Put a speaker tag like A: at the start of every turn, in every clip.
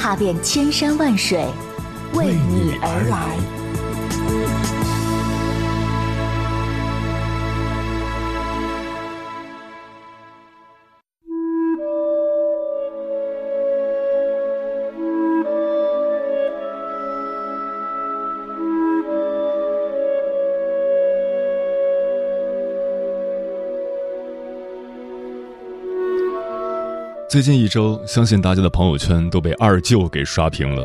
A: 踏遍千山万水，为你而来。
B: 最近一周，相信大家的朋友圈都被二舅给刷屏了。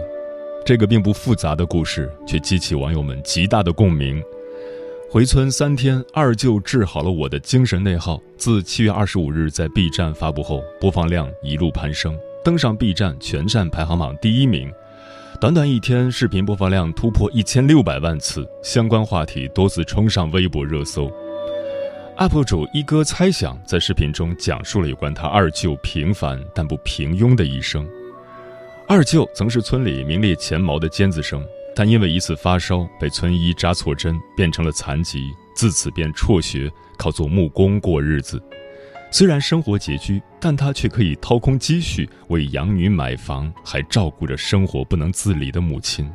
B: 这个并不复杂的故事，却激起网友们极大的共鸣。回村三天，二舅治好了我的精神内耗。自七月二十五日在 B 站发布后，播放量一路攀升，登上 B 站全站排行榜第一名。短短一天，视频播放量突破一千六百万次，相关话题多次冲上微博热搜。UP 主一哥猜想在视频中讲述了有关他二舅平凡但不平庸的一生。二舅曾是村里名列前茅的尖子生，但因为一次发烧被村医扎错针，变成了残疾，自此便辍学，靠做木工过日子。虽然生活拮据，但他却可以掏空积蓄为养女买房，还照顾着生活不能自理的母亲。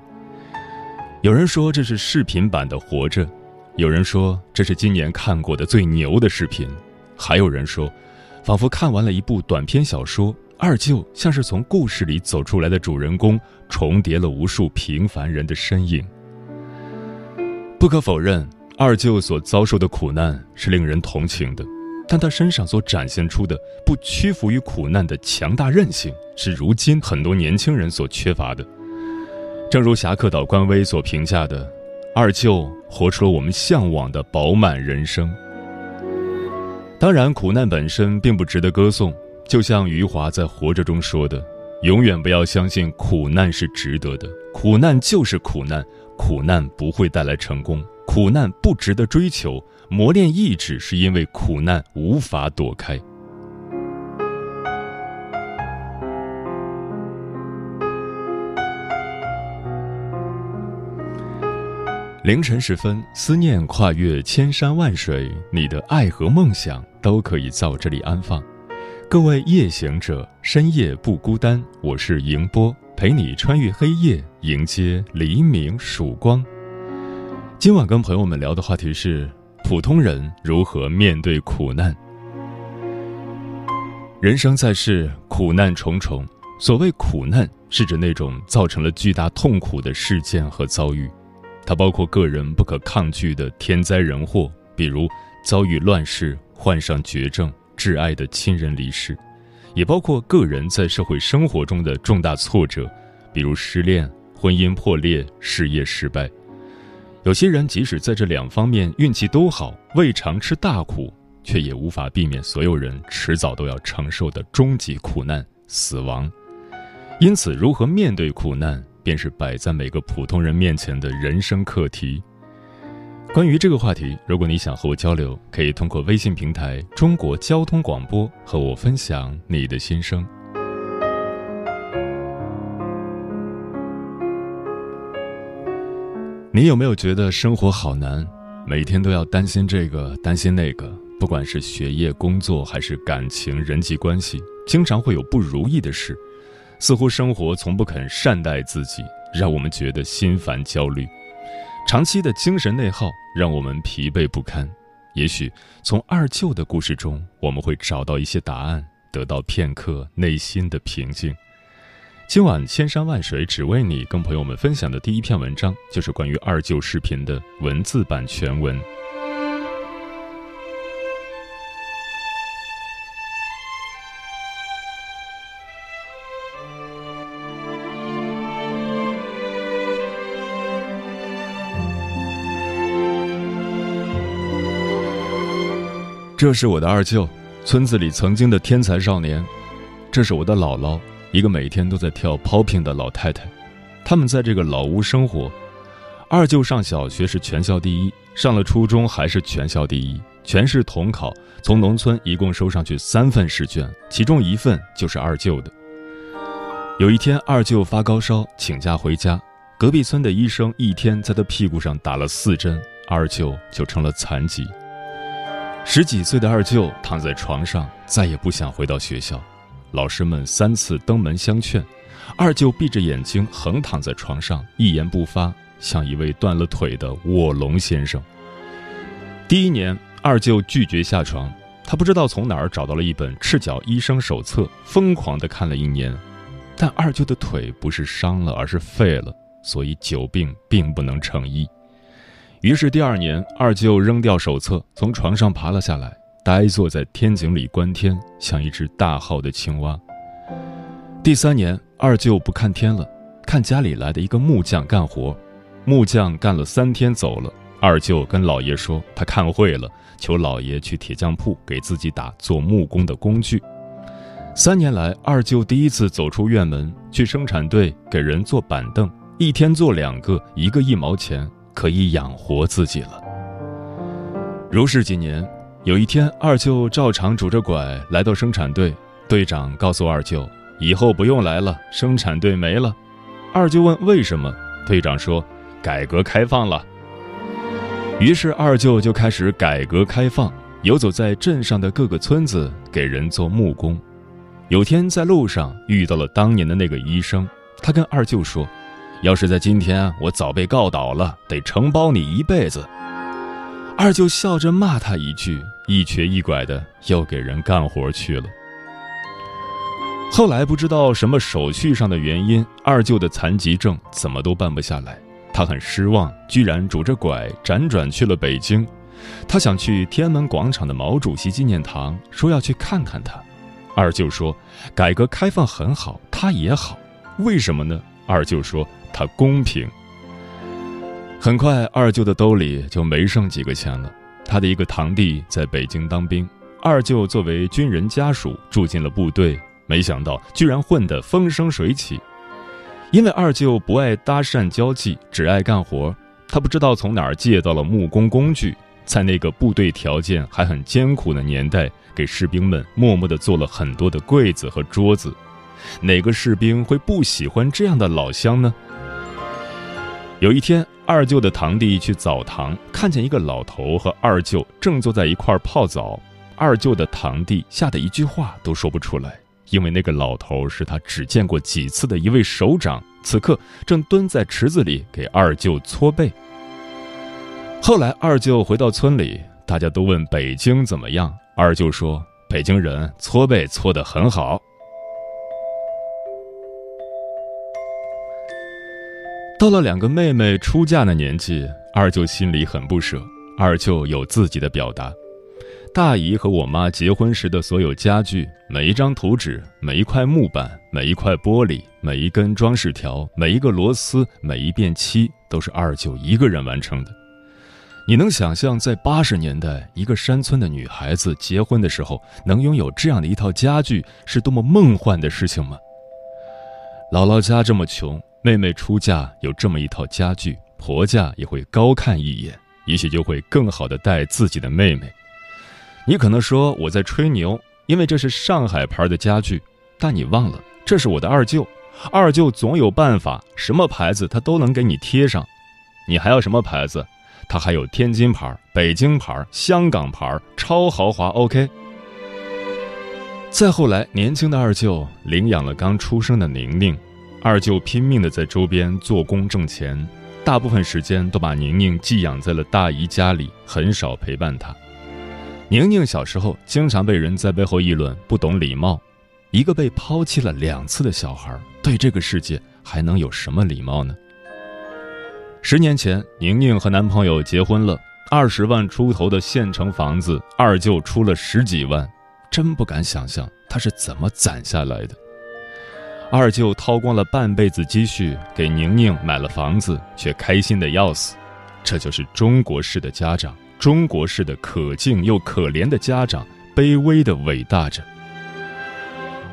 B: 有人说这是视频版的活着。有人说这是今年看过的最牛的视频，还有人说，仿佛看完了一部短篇小说。二舅像是从故事里走出来的主人公，重叠了无数平凡人的身影。不可否认，二舅所遭受的苦难是令人同情的，但他身上所展现出的不屈服于苦难的强大韧性，是如今很多年轻人所缺乏的。正如侠客岛官微所评价的。二舅活出了我们向往的饱满人生。当然，苦难本身并不值得歌颂。就像余华在《活着》中说的：“永远不要相信苦难是值得的，苦难就是苦难，苦难不会带来成功，苦难不值得追求。磨练意志是因为苦难无法躲开。”凌晨时分，思念跨越千山万水，你的爱和梦想都可以在这里安放。各位夜行者，深夜不孤单，我是迎波，陪你穿越黑夜，迎接黎明曙光。今晚跟朋友们聊的话题是：普通人如何面对苦难？人生在世，苦难重重。所谓苦难，是指那种造成了巨大痛苦的事件和遭遇。它包括个人不可抗拒的天灾人祸，比如遭遇乱世、患上绝症、挚爱的亲人离世；也包括个人在社会生活中的重大挫折，比如失恋、婚姻破裂、事业失败。有些人即使在这两方面运气都好，未尝吃大苦，却也无法避免所有人迟早都要承受的终极苦难——死亡。因此，如何面对苦难？便是摆在每个普通人面前的人生课题。关于这个话题，如果你想和我交流，可以通过微信平台“中国交通广播”和我分享你的心声。你有没有觉得生活好难？每天都要担心这个担心那个，不管是学业、工作还是感情、人际关系，经常会有不如意的事。似乎生活从不肯善待自己，让我们觉得心烦焦虑；长期的精神内耗让我们疲惫不堪。也许从二舅的故事中，我们会找到一些答案，得到片刻内心的平静。今晚千山万水只为你，跟朋友们分享的第一篇文章，就是关于二舅视频的文字版全文。这是我的二舅，村子里曾经的天才少年。这是我的姥姥，一个每天都在跳 popping 的老太太。他们在这个老屋生活。二舅上小学是全校第一，上了初中还是全校第一，全市统考从农村一共收上去三份试卷，其中一份就是二舅的。有一天，二舅发高烧，请假回家。隔壁村的医生一天在他屁股上打了四针，二舅就成了残疾。十几岁的二舅躺在床上，再也不想回到学校。老师们三次登门相劝，二舅闭着眼睛横躺在床上，一言不发，像一位断了腿的卧龙先生。第一年，二舅拒绝下床，他不知道从哪儿找到了一本赤脚医生手册，疯狂地看了一年。但二舅的腿不是伤了，而是废了，所以久病并不能成医。于是第二年，二舅扔掉手册，从床上爬了下来，呆坐在天井里观天，像一只大号的青蛙。第三年，二舅不看天了，看家里来的一个木匠干活。木匠干了三天走了，二舅跟老爷说他看会了，求老爷去铁匠铺给自己打做木工的工具。三年来，二舅第一次走出院门，去生产队给人做板凳，一天做两个，一个一毛钱，可以养活自己了。如是几年，有一天，二舅照常拄着拐来到生产队，队长告诉二舅，以后不用来了，生产队没了。二舅问为什么，队长说，改革开放了。于是二舅就开始改革开放，游走在镇上的各个村子，给人做木工。有天在路上遇到了当年的那个医生，他跟二舅说：“要是在今天，我早被告倒了，得承包你一辈子。”二舅笑着骂他一句，一瘸一拐的又给人干活去了。后来不知道什么手续上的原因，二舅的残疾证怎么都办不下来，他很失望，居然拄着拐辗转去了北京。他想去天安门广场的毛主席纪念堂，说要去看看他。二舅说：“改革开放很好，他也好，为什么呢？”二舅说：“他公平。”很快，二舅的兜里就没剩几个钱了。他的一个堂弟在北京当兵，二舅作为军人家属住进了部队，没想到居然混得风生水起。因为二舅不爱搭讪交际，只爱干活，他不知道从哪儿借到了木工工具。在那个部队条件还很艰苦的年代，给士兵们默默地做了很多的柜子和桌子。哪个士兵会不喜欢这样的老乡呢？有一天，二舅的堂弟去澡堂，看见一个老头和二舅正坐在一块泡澡。二舅的堂弟吓得一句话都说不出来，因为那个老头是他只见过几次的一位首长，此刻正蹲在池子里给二舅搓背。后来，二舅回到村里，大家都问北京怎么样。二舅说：“北京人搓背搓得很好。”到了两个妹妹出嫁的年纪，二舅心里很不舍。二舅有自己的表达：大姨和我妈结婚时的所有家具，每一张图纸，每一块木板，每一块玻璃，每一根装饰条，每一个螺丝，每一遍漆，都是二舅一个人完成的。你能想象在八十年代，一个山村的女孩子结婚的时候能拥有这样的一套家具是多么梦幻的事情吗？姥姥家这么穷，妹妹出嫁有这么一套家具，婆家也会高看一眼，也许就会更好的待自己的妹妹。你可能说我在吹牛，因为这是上海牌的家具，但你忘了这是我的二舅，二舅总有办法，什么牌子他都能给你贴上。你还要什么牌子？他还有天津牌、北京牌、香港牌，超豪华。OK。再后来，年轻的二舅领养了刚出生的宁宁，二舅拼命的在周边做工挣钱，大部分时间都把宁宁寄养在了大姨家里，很少陪伴她。宁宁小时候经常被人在背后议论不懂礼貌，一个被抛弃了两次的小孩，对这个世界还能有什么礼貌呢？十年前，宁宁和男朋友结婚了，二十万出头的县城房子，二舅出了十几万，真不敢想象他是怎么攒下来的。二舅掏光了半辈子积蓄给宁宁买了房子，却开心的要死。这就是中国式的家长，中国式的可敬又可怜的家长，卑微的伟大着。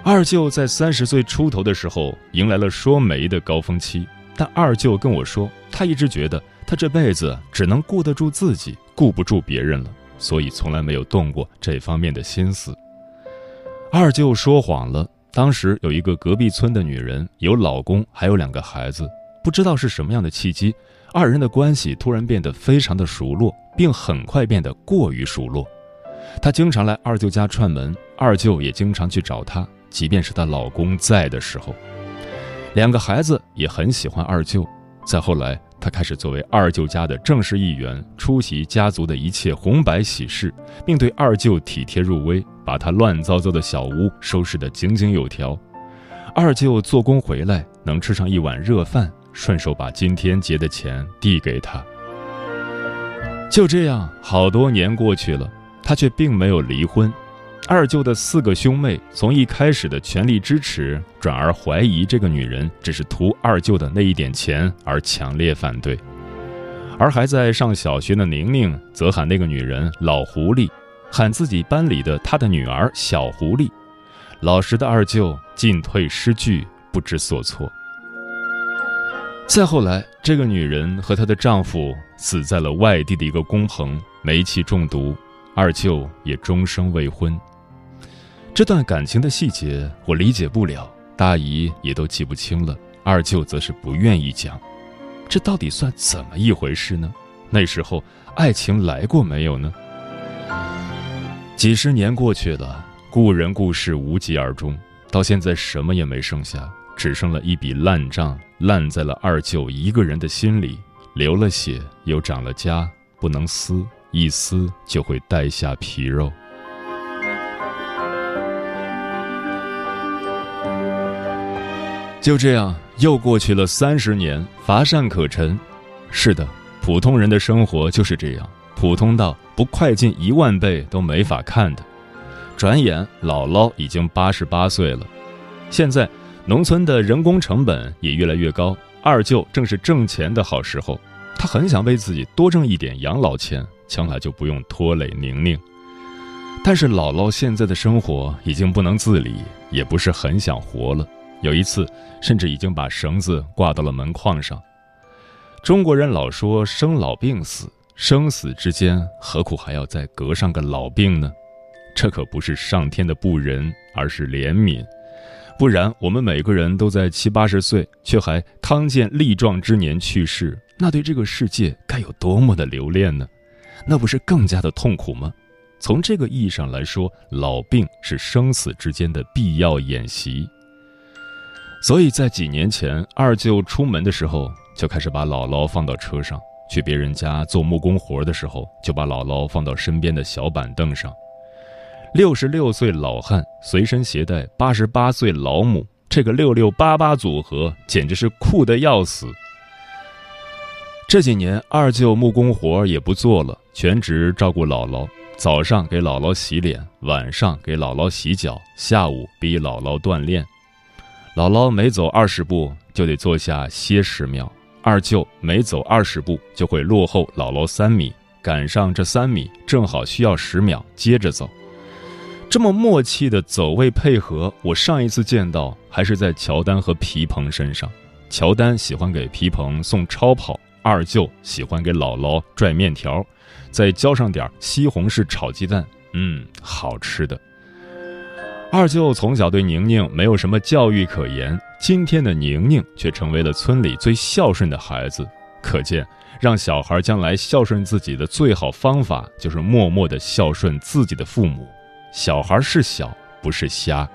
B: 二舅在三十岁出头的时候迎来了说媒的高峰期，但二舅跟我说，他一直觉得他这辈子只能顾得住自己，顾不住别人了，所以从来没有动过这方面的心思。二舅说谎了，当时有一个隔壁村的女人，有老公，还有两个孩子，不知道是什么样的契机，二人的关系突然变得非常的熟络，并很快变得过于熟络。她经常来二舅家串门，二舅也经常去找她。即便是她老公在的时候，两个孩子也很喜欢二舅。再后来，她开始作为二舅家的正式一员，出席家族的一切红白喜事，并对二舅体贴入微，把他乱糟糟的小屋收拾得井井有条。二舅做工回来，能吃上一碗热饭，顺手把今天结的钱递给他。就这样，好多年过去了，他却并没有离婚。二舅的四个兄妹从一开始的全力支持，转而怀疑这个女人只是图二舅的那一点钱而强烈反对，而还在上小学的宁宁则喊那个女人“老狐狸”，喊自己班里的她的女儿“小狐狸”。老实的二舅进退失据，不知所措。再后来，这个女人和她的丈夫死在了外地的一个工棚，煤气中毒，二舅也终生未婚。这段感情的细节我理解不了，大姨也都记不清了，二舅则是不愿意讲。这到底算怎么一回事呢？那时候爱情来过没有呢？几十年过去了，故人故事无疾而终，到现在什么也没剩下，只剩了一笔烂账，烂在了二舅一个人的心里，流了血又长了痂，不能撕，一撕就会带下皮肉。就这样，又过去了三十年，乏善可陈。是的，普通人的生活就是这样，普通到不快进一万倍都没法看的。转眼，姥姥已经八十八岁了。现在，农村的人工成本也越来越高，二舅正是挣钱的好时候。他很想为自己多挣一点养老钱，将来就不用拖累宁宁。但是，姥姥现在的生活已经不能自理，也不是很想活了。有一次，甚至已经把绳子挂到了门框上。中国人老说生老病死，生死之间何苦还要再隔上个老病呢？这可不是上天的不仁，而是怜悯。不然，我们每个人都在七八十岁，却还康健力壮之年去世，那对这个世界该有多么的留恋呢？那不是更加的痛苦吗？从这个意义上来说，老病是生死之间的必要演习。所以在几年前，二舅出门的时候，就开始把姥姥放到车上；去别人家做木工活的时候，就把姥姥放到身边的小板凳上。六十六岁老汉随身携带八十八岁老母，这个六六八八组合简直是酷的要死。这几年，二舅木工活也不做了，全职照顾姥姥。早上给姥姥洗脸，晚上给姥姥洗脚，下午逼姥姥锻炼。姥姥每走二十步就得坐下歇十秒，二舅每走二十步就会落后姥姥三米，赶上这三米正好需要十秒接着走。这么默契的走位配合，我上一次见到还是在乔丹和皮蓬身上。乔丹喜欢给皮蓬送超跑，二舅喜欢给姥姥拽面条，再浇上点西红柿炒鸡蛋，嗯，好吃的。二舅从小对宁宁没有什么教育可言，今天的宁宁却成为了村里最孝顺的孩子。可见，让小孩将来孝顺自己的最好方法，就是默默的孝顺自己的父母。小孩是小，不是瞎。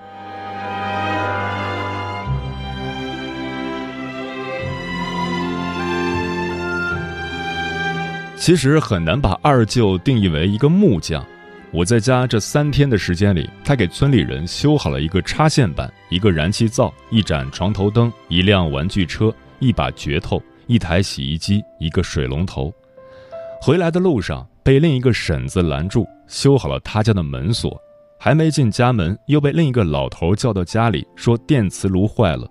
B: 其实很难把二舅定义为一个木匠。我在家这三天的时间里，他给村里人修好了一个插线板、一个燃气灶、一盏床头灯、一辆玩具车、一把镢头、一台洗衣机、一个水龙头。回来的路上被另一个婶子拦住，修好了他家的门锁。还没进家门，又被另一个老头叫到家里，说电磁炉坏了。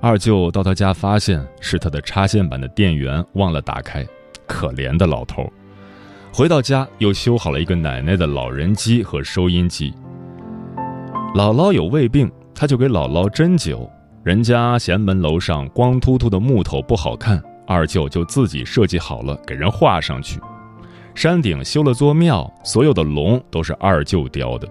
B: 二舅到他家发现是他的插线板的电源忘了打开，可怜的老头。回到家，又修好了一个奶奶的老人机和收音机。姥姥有胃病，他就给姥姥针灸。人家闲门楼上光秃秃的木头不好看，二舅就自己设计好了，给人画上去。山顶修了座庙，所有的龙都是二舅雕的。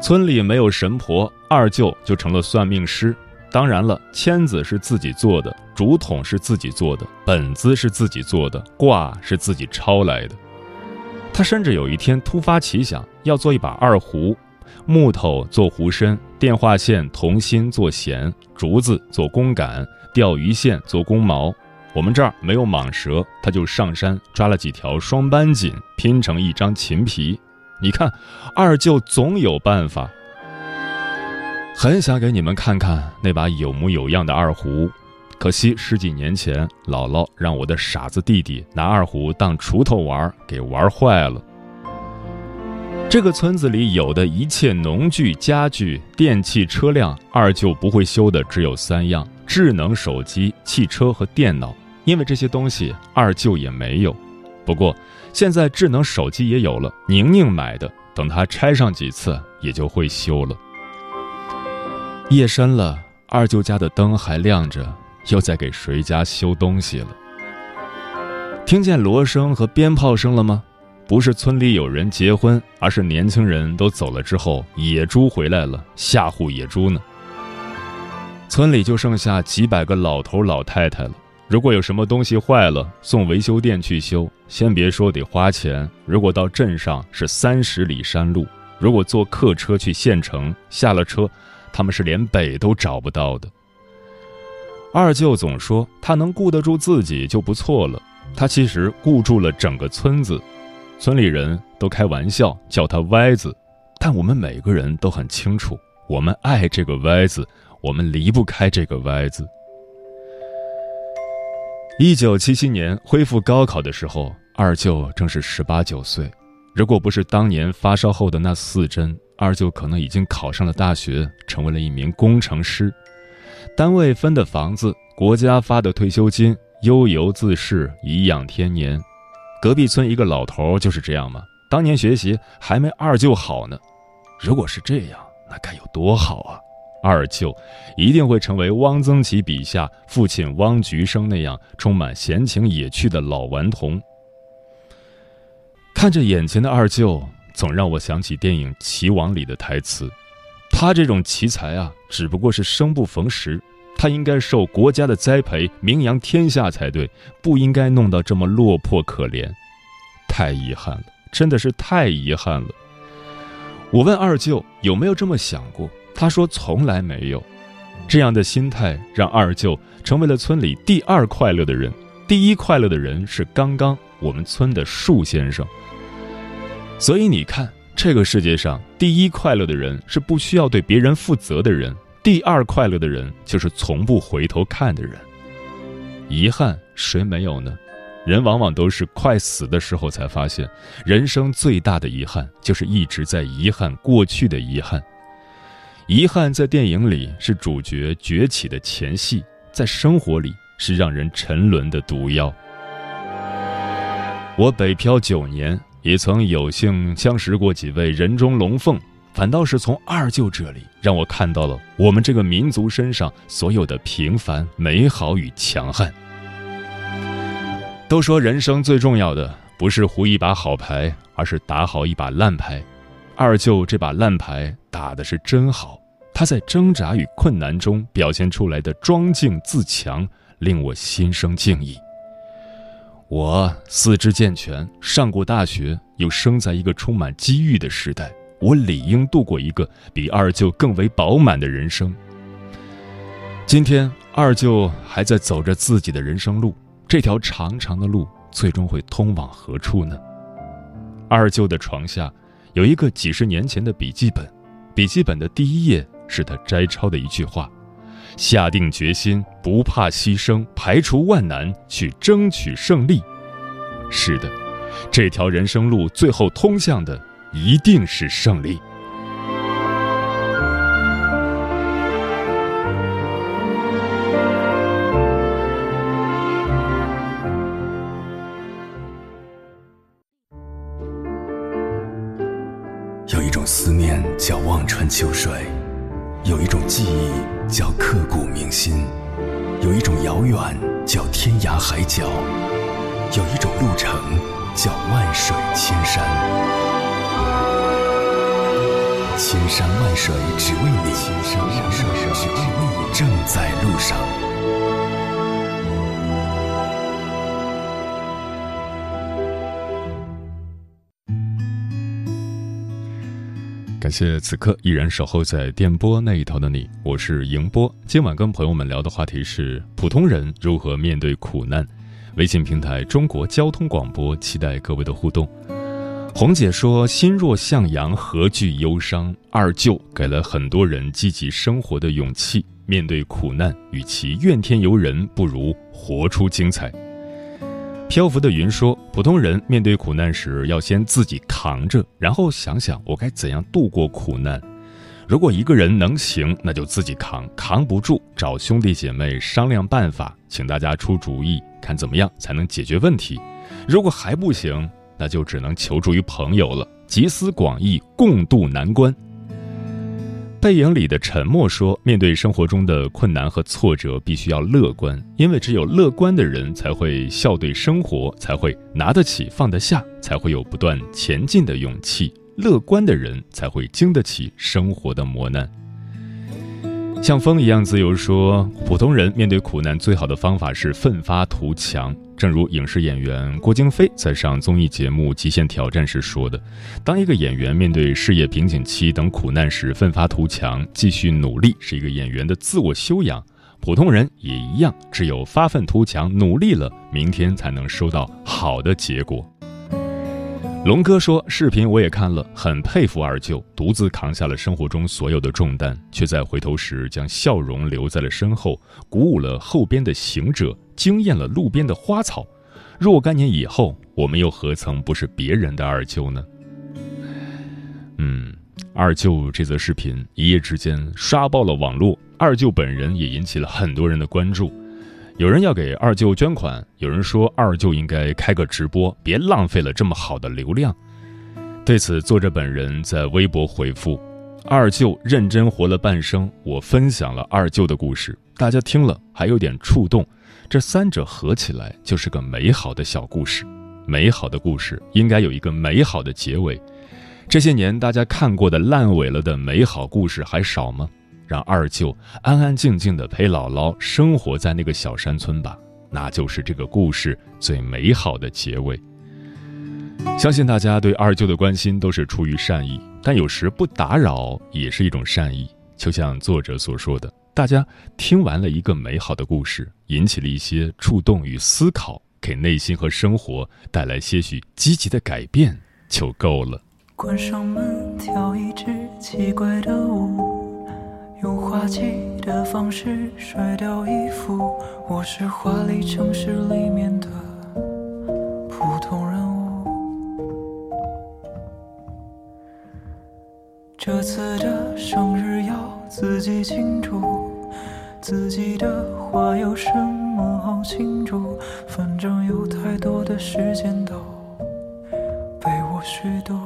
B: 村里没有神婆，二舅就成了算命师。当然了，签子是自己做的，竹筒是自己做的，本子是自己做的，卦是自己抄来的。他甚至有一天突发奇想，要做一把二胡。木头做壶身，电话线、铜芯做弦，竹子做弓杆，钓鱼线做弓毛。我们这儿没有蟒蛇，他就上山抓了几条双斑锦，拼成一张琴皮。你看，二舅总有办法。很想给你们看看那把有模有样的二胡，可惜十几年前姥姥让我的傻子弟弟拿二胡当锄头玩，给玩坏了。这个村子里有的一切农具、家具、电器、车辆，二舅不会修的只有三样：智能手机、汽车和电脑。因为这些东西二舅也没有。不过现在智能手机也有了，宁宁买的，等他拆上几次也就会修了。夜深了，二舅家的灯还亮着，又在给谁家修东西了？听见锣声和鞭炮声了吗？不是村里有人结婚，而是年轻人都走了之后，野猪回来了，吓唬野猪呢。村里就剩下几百个老头老太太了。如果有什么东西坏了，送维修店去修，先别说得花钱。如果到镇上是三十里山路，如果坐客车去县城，下了车，他们是连北都找不到的。二舅总说他能顾得住自己就不错了，他其实顾住了整个村子。村里人都开玩笑叫他“歪子”，但我们每个人都很清楚，我们爱这个“歪子”，我们离不开这个“歪子”。一九七七年恢复高考的时候，二舅正是十八九岁。如果不是当年发烧后的那四针，二舅可能已经考上了大学，成为了一名工程师。单位分的房子，国家发的退休金，悠游自适，颐养天年。隔壁村一个老头就是这样吗？当年学习还没二舅好呢。如果是这样，那该有多好啊！二舅一定会成为汪曾祺笔下父亲汪菊生那样充满闲情野趣的老顽童。看着眼前的二舅，总让我想起电影《棋王》里的台词：“他这种奇才啊，只不过是生不逢时。”他应该受国家的栽培，名扬天下才对，不应该弄到这么落魄可怜。太遗憾了，真的是太遗憾了。我问二舅有没有这么想过，他说从来没有。这样的心态让二舅成为了村里第二快乐的人，第一快乐的人是刚刚我们村的树先生。所以你看，这个世界上第一快乐的人是不需要对别人负责的人。第二快乐的人就是从不回头看的人。遗憾谁没有呢？人往往都是快死的时候才发现，人生最大的遗憾就是一直在遗憾过去的遗憾。遗憾在电影里是主角崛起的前戏，在生活里是让人沉沦的毒药。我北漂九年，也曾有幸相识过几位人中龙凤。反倒是从二舅这里，让我看到了我们这个民族身上所有的平凡、美好与强悍。都说人生最重要的不是胡一把好牌，而是打好一把烂牌。二舅这把烂牌打的是真好，他在挣扎与困难中表现出来的庄敬自强，令我心生敬意。我四肢健全，上过大学，又生在一个充满机遇的时代。我理应度过一个比二舅更为饱满的人生。今天，二舅还在走着自己的人生路，这条长长的路最终会通往何处呢？二舅的床下有一个几十年前的笔记本，笔记本的第一页是他摘抄的一句话：“下定决心，不怕牺牲，排除万难，去争取胜利。”是的，这条人生路最后通向的。一定是胜利。感谢此刻依然守候在电波那一头的你，我是迎波。今晚跟朋友们聊的话题是普通人如何面对苦难。微信平台中国交通广播，期待各位的互动。红姐说：“心若向阳，何惧忧伤？”二舅给了很多人积极生活的勇气。面对苦难，与其怨天尤人，不如活出精彩。漂浮的云说：“普通人面对苦难时，要先自己扛着，然后想想我该怎样度过苦难。如果一个人能行，那就自己扛；扛不住，找兄弟姐妹商量办法，请大家出主意，看怎么样才能解决问题。如果还不行，那就只能求助于朋友了，集思广益，共度难关。”电影里的沉默说：“面对生活中的困难和挫折，必须要乐观，因为只有乐观的人才会笑对生活，才会拿得起放得下，才会有不断前进的勇气。乐观的人才会经得起生活的磨难。”像风一样自由说：“普通人面对苦难，最好的方法是奋发图强。”正如影视演员郭京飞在上综艺节目《极限挑战》时说的：“当一个演员面对事业瓶颈期等苦难时，奋发图强，继续努力，是一个演员的自我修养。普通人也一样，只有发愤图强，努力了，明天才能收到好的结果。”龙哥说：“视频我也看了，很佩服二舅，独自扛下了生活中所有的重担，却在回头时将笑容留在了身后，鼓舞了后边的行者。”惊艳了路边的花草，若干年以后，我们又何曾不是别人的二舅呢？嗯，二舅这则视频一夜之间刷爆了网络，二舅本人也引起了很多人的关注。有人要给二舅捐款，有人说二舅应该开个直播，别浪费了这么好的流量。对此，作者本人在微博回复：“二舅认真活了半生，我分享了二舅的故事，大家听了还有点触动。”这三者合起来就是个美好的小故事，美好的故事应该有一个美好的结尾。这些年大家看过的烂尾了的美好故事还少吗？让二舅安安静静的陪姥姥生活在那个小山村吧，那就是这个故事最美好的结尾。相信大家对二舅的关心都是出于善意，但有时不打扰也是一种善意，就像作者所说的。大家听完了一个美好的故事，引起了一些触动与思考，给内心和生活带来些许积极的改变就够了。
C: 关上门，跳一支奇怪的舞，用滑稽的方式甩掉衣服。我是华丽城市里面的普通人物。这次的生日要自己庆祝。自己的话有什么好庆祝？反正有太多的时间都被我虚度。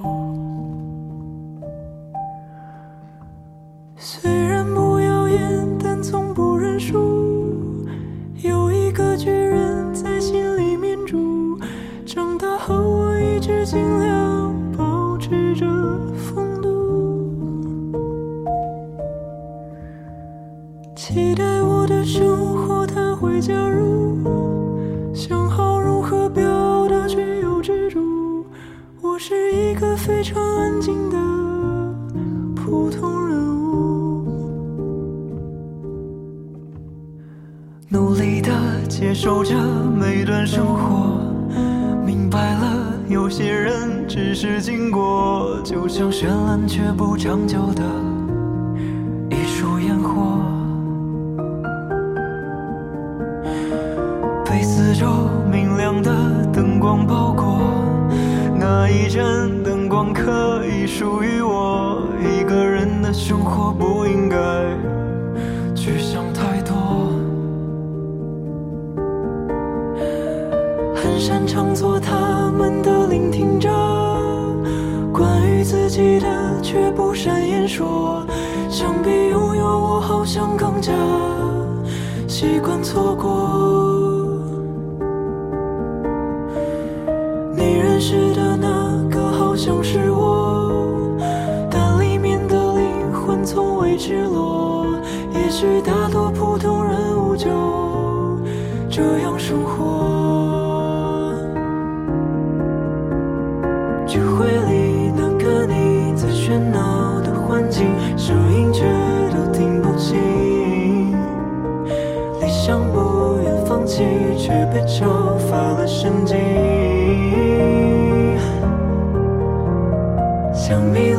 C: 只是经过，就像绚烂却不长久的。也许大多普通人物就这样生活。聚会里那个你在喧闹的环境，声音却都听不清。理想不愿放弃，却被嘲发了神经。像迷路的金鱼。